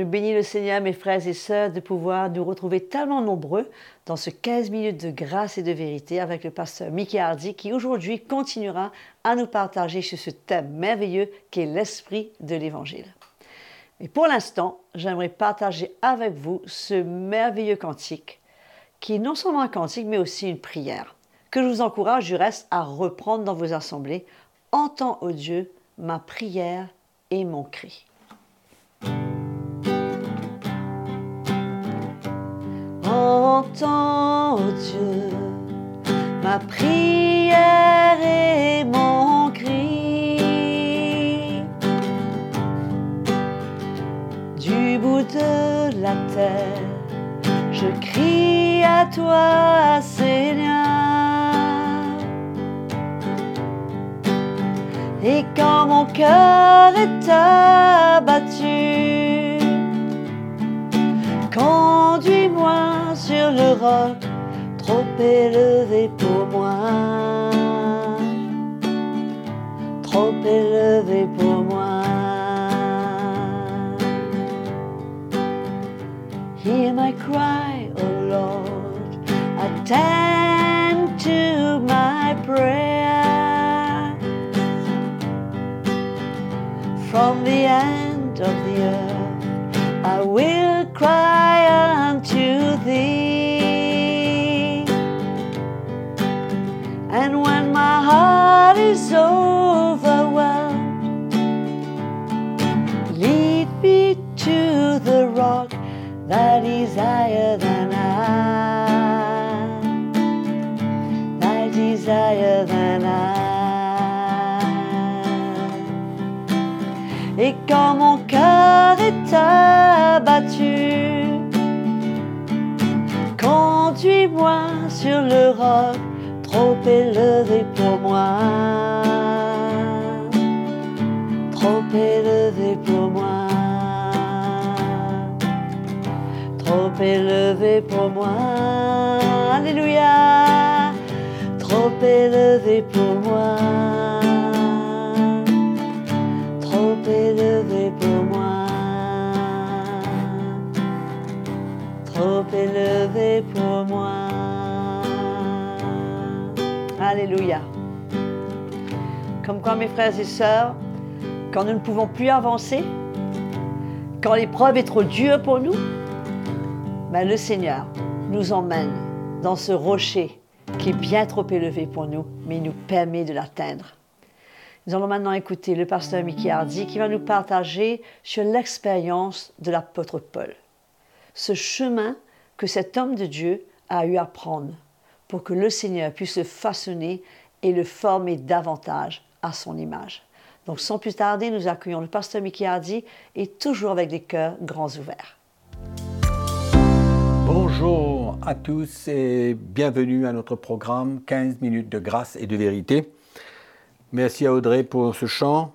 Je bénis le Seigneur, mes frères et sœurs, de pouvoir nous retrouver tellement nombreux dans ce 15 minutes de grâce et de vérité avec le pasteur Mickey Hardy qui aujourd'hui continuera à nous partager sur ce thème merveilleux qui est l'esprit de l'Évangile. Mais pour l'instant, j'aimerais partager avec vous ce merveilleux cantique qui est non seulement un cantique mais aussi une prière que je vous encourage du reste à reprendre dans vos assemblées. Entends, ô Dieu, ma prière et mon cri. Ô Dieu, ma prière et mon cri. Du bout de la terre, je crie à toi, Seigneur. Et quand mon cœur est abattu, conduis-moi sur le roc trop élevé pour moi. Trop élevé pour moi. Hear my cry, O Lord. Attend to my prayer. From the end of the earth, I will cry unto thee. Is higher than I. Et quand mon cœur est abattu, conduis-moi sur le roc trop élevé pour moi, élevé pour moi, Alléluia, trop élevé pour moi, trop élevé pour moi, trop élevé pour moi. Alléluia. Comme quoi, mes frères et sœurs, quand nous ne pouvons plus avancer, quand l'épreuve est trop dure pour nous, ben le Seigneur nous emmène dans ce rocher qui est bien trop élevé pour nous, mais il nous permet de l'atteindre. Nous allons maintenant écouter le pasteur Mickey Hardy qui va nous partager sur l'expérience de l'apôtre Paul. Ce chemin que cet homme de Dieu a eu à prendre pour que le Seigneur puisse le façonner et le former davantage à son image. Donc sans plus tarder, nous accueillons le pasteur Mickey Hardy et toujours avec des cœurs grands ouverts. Bonjour à tous et bienvenue à notre programme 15 minutes de grâce et de vérité. Merci à Audrey pour ce chant.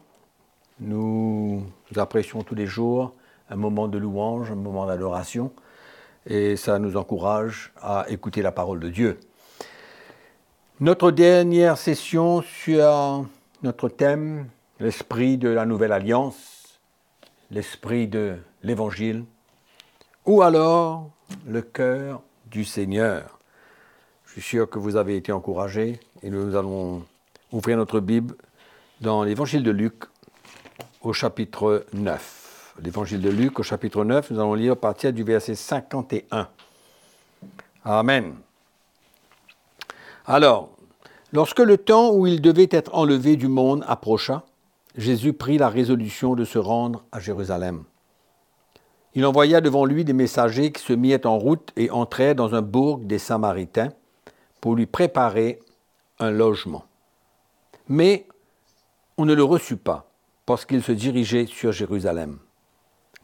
Nous, apprécions tous les jours un moment de louange, un moment d'adoration et ça nous encourage à écouter la parole de Dieu. Notre dernière session sur notre thème, l'esprit de la nouvelle alliance, l'esprit de l'évangile, ou alors le cœur du Seigneur. Je suis sûr que vous avez été encouragés et nous allons ouvrir notre Bible dans l'évangile de Luc au chapitre 9. L'évangile de Luc au chapitre 9, nous allons lire à partir du verset 51. Amen. Alors, lorsque le temps où il devait être enlevé du monde approcha, Jésus prit la résolution de se rendre à Jérusalem. Il envoya devant lui des messagers qui se mirent en route et entrèrent dans un bourg des Samaritains pour lui préparer un logement. Mais on ne le reçut pas parce qu'il se dirigeait sur Jérusalem.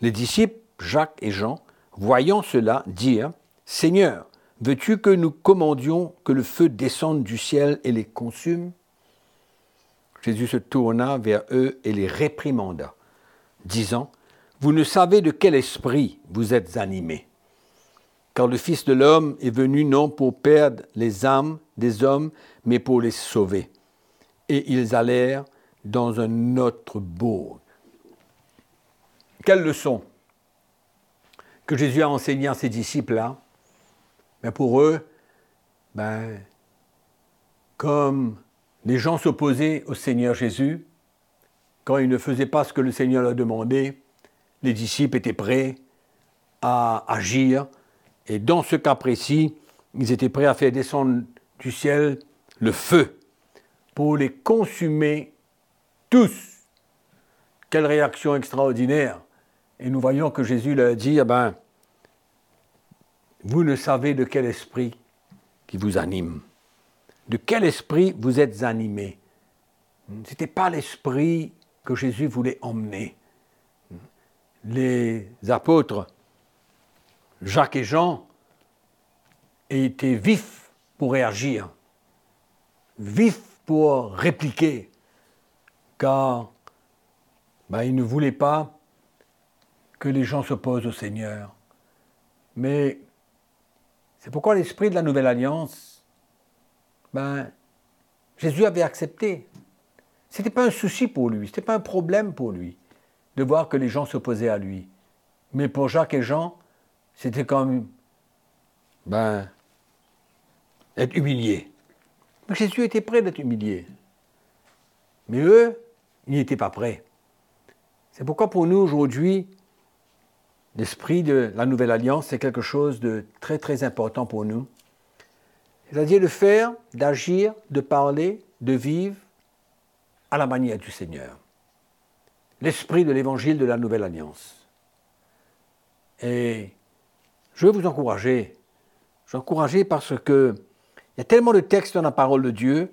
Les disciples, Jacques et Jean, voyant cela, dirent, Seigneur, veux-tu que nous commandions que le feu descende du ciel et les consume? Jésus se tourna vers eux et les réprimanda, disant, Vous ne savez de quel esprit vous êtes animés, car le Fils de l'homme est venu non pour perdre les âmes des hommes, mais pour les sauver. Et ils allèrent dans un autre bourg. Quelle leçon que Jésus a enseigné à ses disciples-là, mais pour eux, ben, comme les gens s'opposaient au Seigneur Jésus, quand ils ne faisaient pas ce que le Seigneur leur demandait, les disciples étaient prêts à agir. Et dans ce cas précis, ils étaient prêts à faire descendre du ciel le feu pour les consumer tous. Quelle réaction extraordinaire. Et nous voyons que Jésus leur dit, eh ben, vous ne savez de quel esprit qui vous anime. De quel esprit vous êtes animé. Ce n'était pas l'esprit que Jésus voulait emmener. Les apôtres, Jacques et Jean, étaient vifs pour réagir, vifs pour répliquer, car ben, ils ne voulaient pas que les gens s'opposent au Seigneur. Mais c'est pourquoi l'esprit de la nouvelle alliance, ben, Jésus avait accepté. Ce n'était pas un souci pour lui, ce n'était pas un problème pour lui de voir que les gens s'opposaient à lui. Mais pour Jacques et Jean, c'était comme ben, être humilié. Mais Jésus était prêt d'être humilié. Mais eux, ils n'étaient pas prêts. C'est pourquoi pour nous aujourd'hui, l'esprit de la nouvelle alliance, c'est quelque chose de très très important pour nous. C'est-à-dire de faire, d'agir, de parler, de vivre à la manière du Seigneur. L'esprit de l'évangile de la nouvelle alliance. Et je veux vous encourager. Je parce que il y a tellement de textes dans la parole de Dieu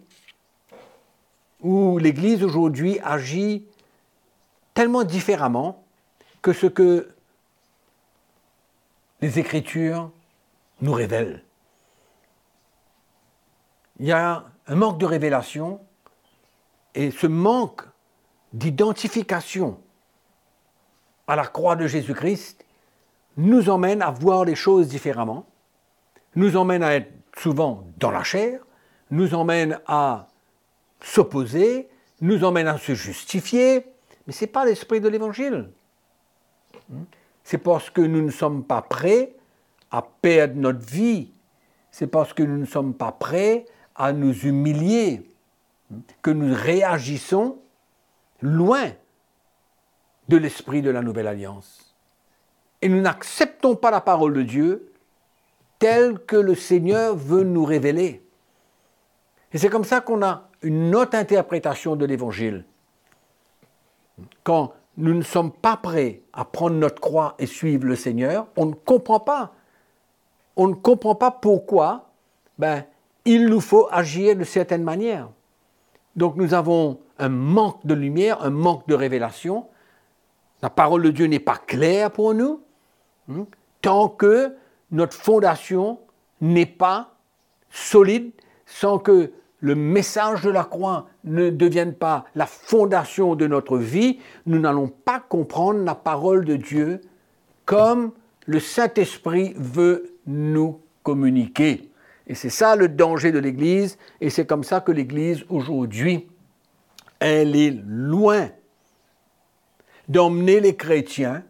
où l'Église aujourd'hui agit tellement différemment que ce que les Écritures nous révèlent. Il y a un manque de révélation et ce manque d'identification à la croix de Jésus-Christ nous emmène à voir les choses différemment, nous emmène à être souvent dans la chair, nous emmène à s'opposer, nous emmène à se justifier, mais ce n'est pas l'esprit de l'Évangile. C'est parce que nous ne sommes pas prêts à perdre notre vie, c'est parce que nous ne sommes pas prêts à nous humilier, que nous réagissons loin de l'esprit de la nouvelle alliance. Et nous n'acceptons pas la parole de Dieu telle que le Seigneur veut nous révéler. Et c'est comme ça qu'on a une autre interprétation de l'Évangile. Quand nous ne sommes pas prêts à prendre notre croix et suivre le Seigneur, on ne comprend pas. On ne comprend pas pourquoi ben, il nous faut agir de certaines manières. Donc nous avons un manque de lumière, un manque de révélation. La parole de Dieu n'est pas claire pour nous hein, tant que notre fondation n'est pas solide, sans que le message de la croix ne devienne pas la fondation de notre vie, nous n'allons pas comprendre la parole de Dieu comme le Saint-Esprit veut nous communiquer. Et c'est ça le danger de l'Église, et c'est comme ça que l'Église aujourd'hui, elle est loin d'emmener les chrétiens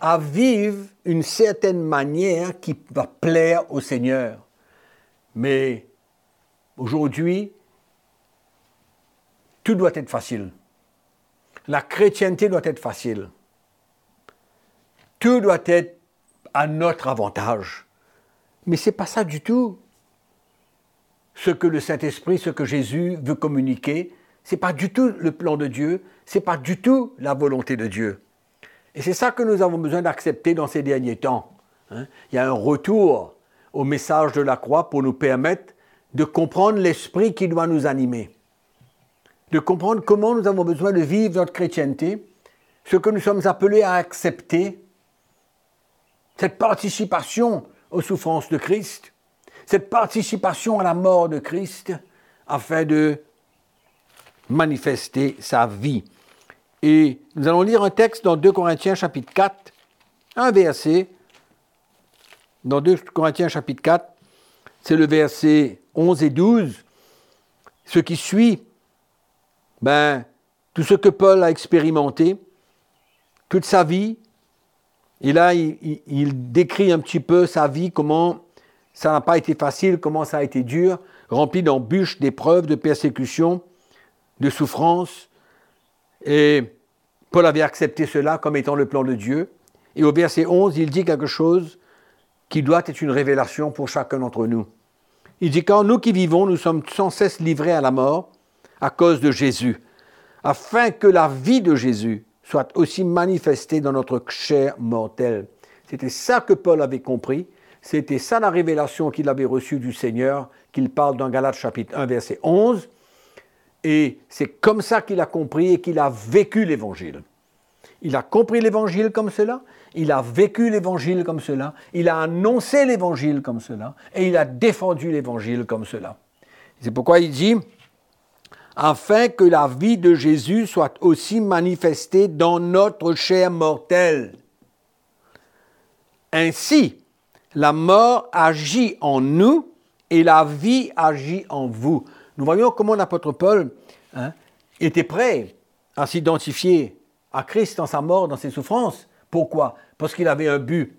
à vivre une certaine manière qui va plaire au Seigneur. Mais aujourd'hui, tout doit être facile. La chrétienté doit être facile. Tout doit être à notre avantage. Mais ce n'est pas ça du tout ce que le Saint-Esprit, ce que Jésus veut communiquer, c'est pas du tout le plan de Dieu, c'est pas du tout la volonté de Dieu. Et c'est ça que nous avons besoin d'accepter dans ces derniers temps. Hein. Il y a un retour au message de la croix pour nous permettre de comprendre l'esprit qui doit nous animer, de comprendre comment nous avons besoin de vivre notre chrétienté, ce que nous sommes appelés à accepter, cette participation aux souffrances de Christ, cette participation à la mort de Christ afin de manifester sa vie. Et nous allons lire un texte dans 2 Corinthiens chapitre 4, un verset. Dans 2 Corinthiens chapitre 4, c'est le verset 11 et 12. Ce qui suit, ben, tout ce que Paul a expérimenté, toute sa vie, Et là, il, décrit un petit peu sa vie, comment ça n'a pas été facile, comment ça a été dur, rempli d'embûches, d'épreuves, de persécutions, de souffrances. Et Paul avait accepté cela comme étant le plan de Dieu. Et au verset 11, il dit quelque chose qui doit être une révélation pour chacun d'entre nous. Il dit, quand nous qui vivons, nous sommes sans cesse livrés à la mort à cause de Jésus, afin que la vie de Jésus soit aussi manifestée dans notre chair mortelle. C'était ça que Paul avait compris, c'était ça la révélation qu'il avait reçue du Seigneur, qu'il parle dans Galates chapitre 1 verset 11, et c'est comme ça qu'il a compris et qu'il a vécu l'Évangile. Il a compris l'Évangile comme cela, il a vécu l'Évangile comme cela, il a annoncé l'Évangile comme cela, et il a défendu l'Évangile comme cela. C'est pourquoi il dit, afin que la vie de Jésus soit aussi manifestée dans notre chair mortelle. Ainsi, la mort agit en nous et la vie agit en vous. Nous voyons comment l'apôtre Paul hein, était prêt à s'identifier à Christ dans sa mort, dans ses souffrances. Pourquoi? Parce qu'il avait un but.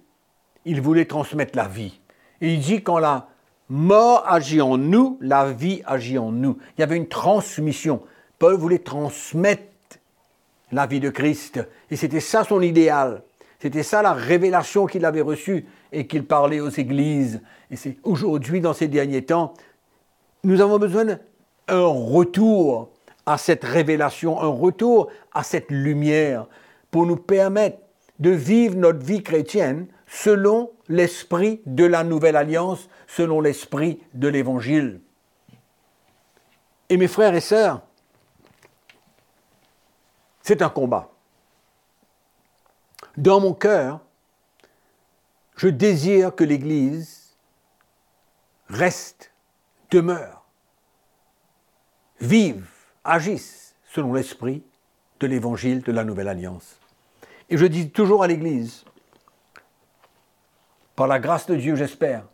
Il voulait transmettre la vie. Et il dit quand la mort agit en nous, la vie agit en nous. Il y avait une transmission. Paul voulait transmettre la vie de Christ. Et c'était ça son idéal. C'était ça la révélation qu'il avait reçue et qu'il parlait aux églises. Et c'est aujourd'hui, dans ces derniers temps, nous avons besoin d'un retour à cette révélation, un retour à cette lumière pour nous permettre de vivre notre vie chrétienne selon l'esprit de la nouvelle alliance, selon l'esprit de l'évangile. Et mes frères et sœurs, c'est un combat. Dans mon cœur, je désire que l'Église reste, demeure, vive, agisse selon l'esprit de l'évangile de la nouvelle alliance. Et je dis toujours à l'Église, par la grâce de Dieu, j'espère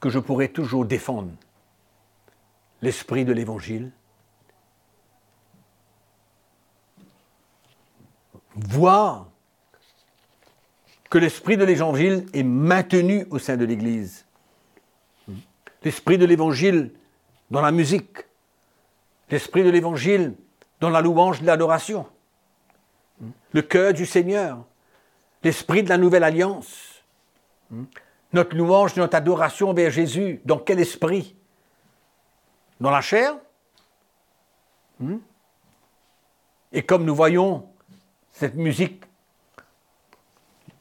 que je pourrai toujours défendre l'esprit de l'Évangile, voir que l'esprit de l'Évangile est maintenu au sein de l'Église. L'esprit de l'Évangile dans la musique, l'esprit de l'Évangile dans la louange de l'adoration, le cœur du Seigneur, l'esprit de la nouvelle alliance, notre louange, notre adoration vers Jésus, dans quel esprit? Dans la chair. Et comme nous voyons cette musique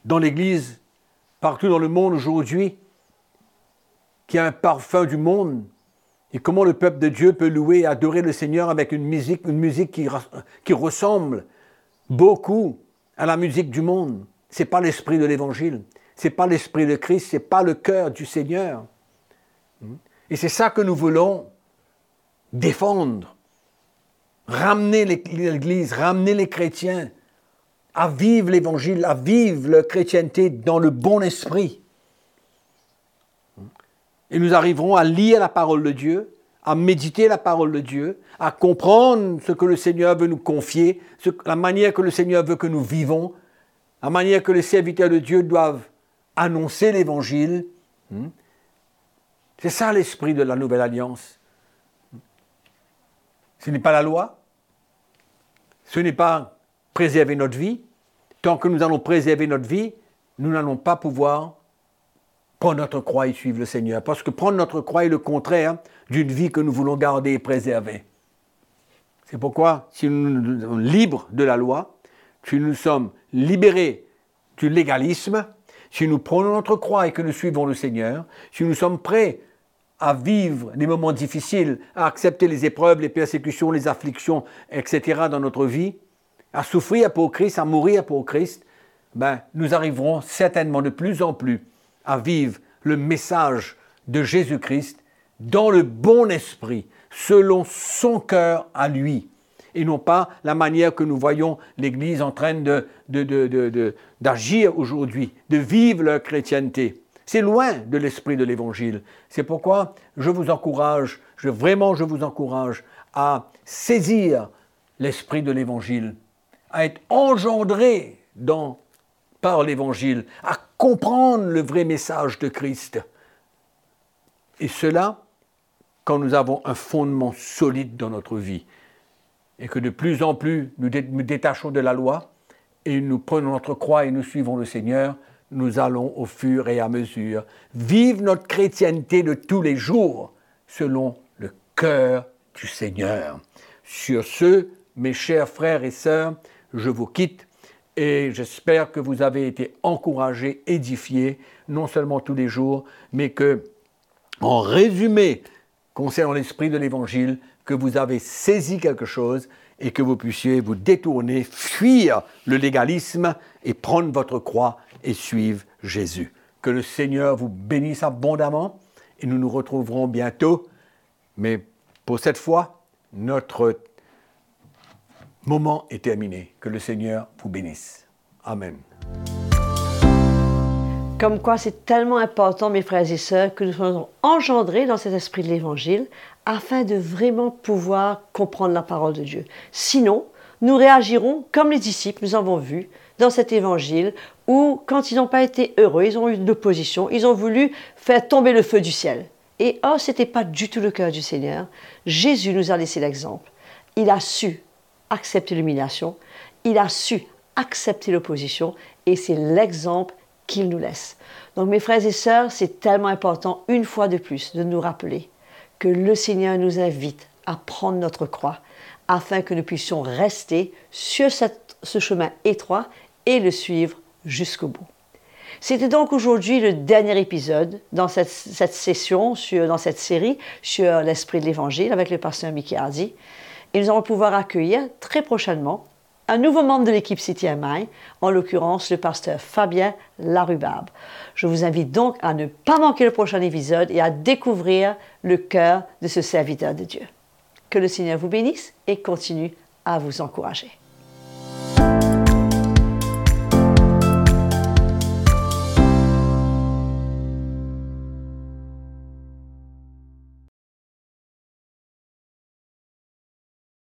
dans l'Église, partout dans le monde aujourd'hui, qui a un parfum du monde, et comment le peuple de Dieu peut louer et adorer le Seigneur avec une musique, une musique qui, qui ressemble beaucoup à la musique du monde. Ce n'est pas l'esprit de l'Évangile, ce n'est pas l'esprit de Christ, ce n'est pas le cœur du Seigneur. Et c'est ça que nous voulons défendre, ramener l'Église, ramener les chrétiens à vivre l'Évangile, à vivre la chrétienté dans le bon esprit. Et nous arriverons à lire la parole de Dieu, à méditer la parole de Dieu, à comprendre ce que le Seigneur veut nous confier, la manière que le Seigneur veut que nous vivons, la manière que les serviteurs de Dieu doivent annoncer l'Évangile. Hmm? C'est ça l'esprit de la nouvelle alliance. Ce n'est pas la loi, ce n'est pas préserver notre vie. Tant que nous allons préserver notre vie, nous n'allons pas pouvoir prendre notre croix et suivre le Seigneur. Parce que prendre notre croix est le contraire d'une vie que nous voulons garder et préserver. C'est pourquoi, si nous sommes libres de la loi, si nous sommes libérés du légalisme, si nous prenons notre croix et que nous suivons le Seigneur, si nous sommes prêts à vivre des moments difficiles, à accepter les épreuves, les persécutions, les afflictions, etc. dans notre vie, à souffrir pour Christ, à mourir pour Christ, ben, nous arriverons certainement de plus en plus à vivre le message de Jésus-Christ dans le bon esprit, selon son cœur à lui, et non pas la manière que nous voyons l'Église en train d'agir de, aujourd'hui, de vivre leur chrétienté. C'est loin de l'esprit de l'Évangile. C'est pourquoi je vous encourage, vraiment je vous encourage à saisir l'esprit de l'Évangile, à être engendré par l'Évangile, à comprendre le vrai message de Christ. Et cela, quand nous avons un fondement solide dans notre vie, et que de plus en plus nous nous détachons de la loi, et nous prenons notre croix et nous suivons le Seigneur, nous allons au fur et à mesure vivre notre chrétienté de tous les jours selon le cœur du Seigneur. Sur ce, mes chers frères et sœurs, je vous quitte et j'espère que vous avez été encouragés, édifiés, non seulement tous les jours, mais que, en résumé, concernant l'esprit de l'Évangile, que vous avez saisi quelque chose et que vous puissiez vous détourner, fuir le légalisme et prendre votre croix et suivre Jésus. Que le Seigneur vous bénisse abondamment et nous nous retrouverons bientôt. Mais pour cette fois, notre moment est terminé. Que le Seigneur vous bénisse. Amen. Comme quoi c'est tellement important, mes frères et sœurs, que nous soyons engendrés dans cet esprit de l'Évangile afin de vraiment pouvoir comprendre la parole de Dieu. Sinon, nous réagirons comme les disciples, nous avons vu dans cet évangile, où quand ils n'ont pas été heureux, ils ont eu de l'opposition, ils ont voulu faire tomber le feu du ciel. Et oh, ce n'était pas du tout le cœur du Seigneur. Jésus nous a laissé l'exemple. Il a su accepter l'humiliation, il a su accepter l'opposition, et c'est l'exemple qu'il nous laisse. Donc mes frères et sœurs, c'est tellement important, une fois de plus, de nous rappeler que le Seigneur nous invite à prendre notre croix afin que nous puissions rester sur ce chemin étroit et le suivre jusqu'au bout. C'était donc aujourd'hui le dernier épisode dans cette, session, dans cette série sur l'esprit de l'Évangile avec le pasteur Mickey Hardy. Nous allons pouvoir accueillir très prochainement un nouveau membre de l'équipe CTMI, en l'occurrence le pasteur Fabien Larubarbe. Je vous invite donc à ne pas manquer le prochain épisode et à découvrir le cœur de ce serviteur de Dieu. Que le Seigneur vous bénisse et continue à vous encourager.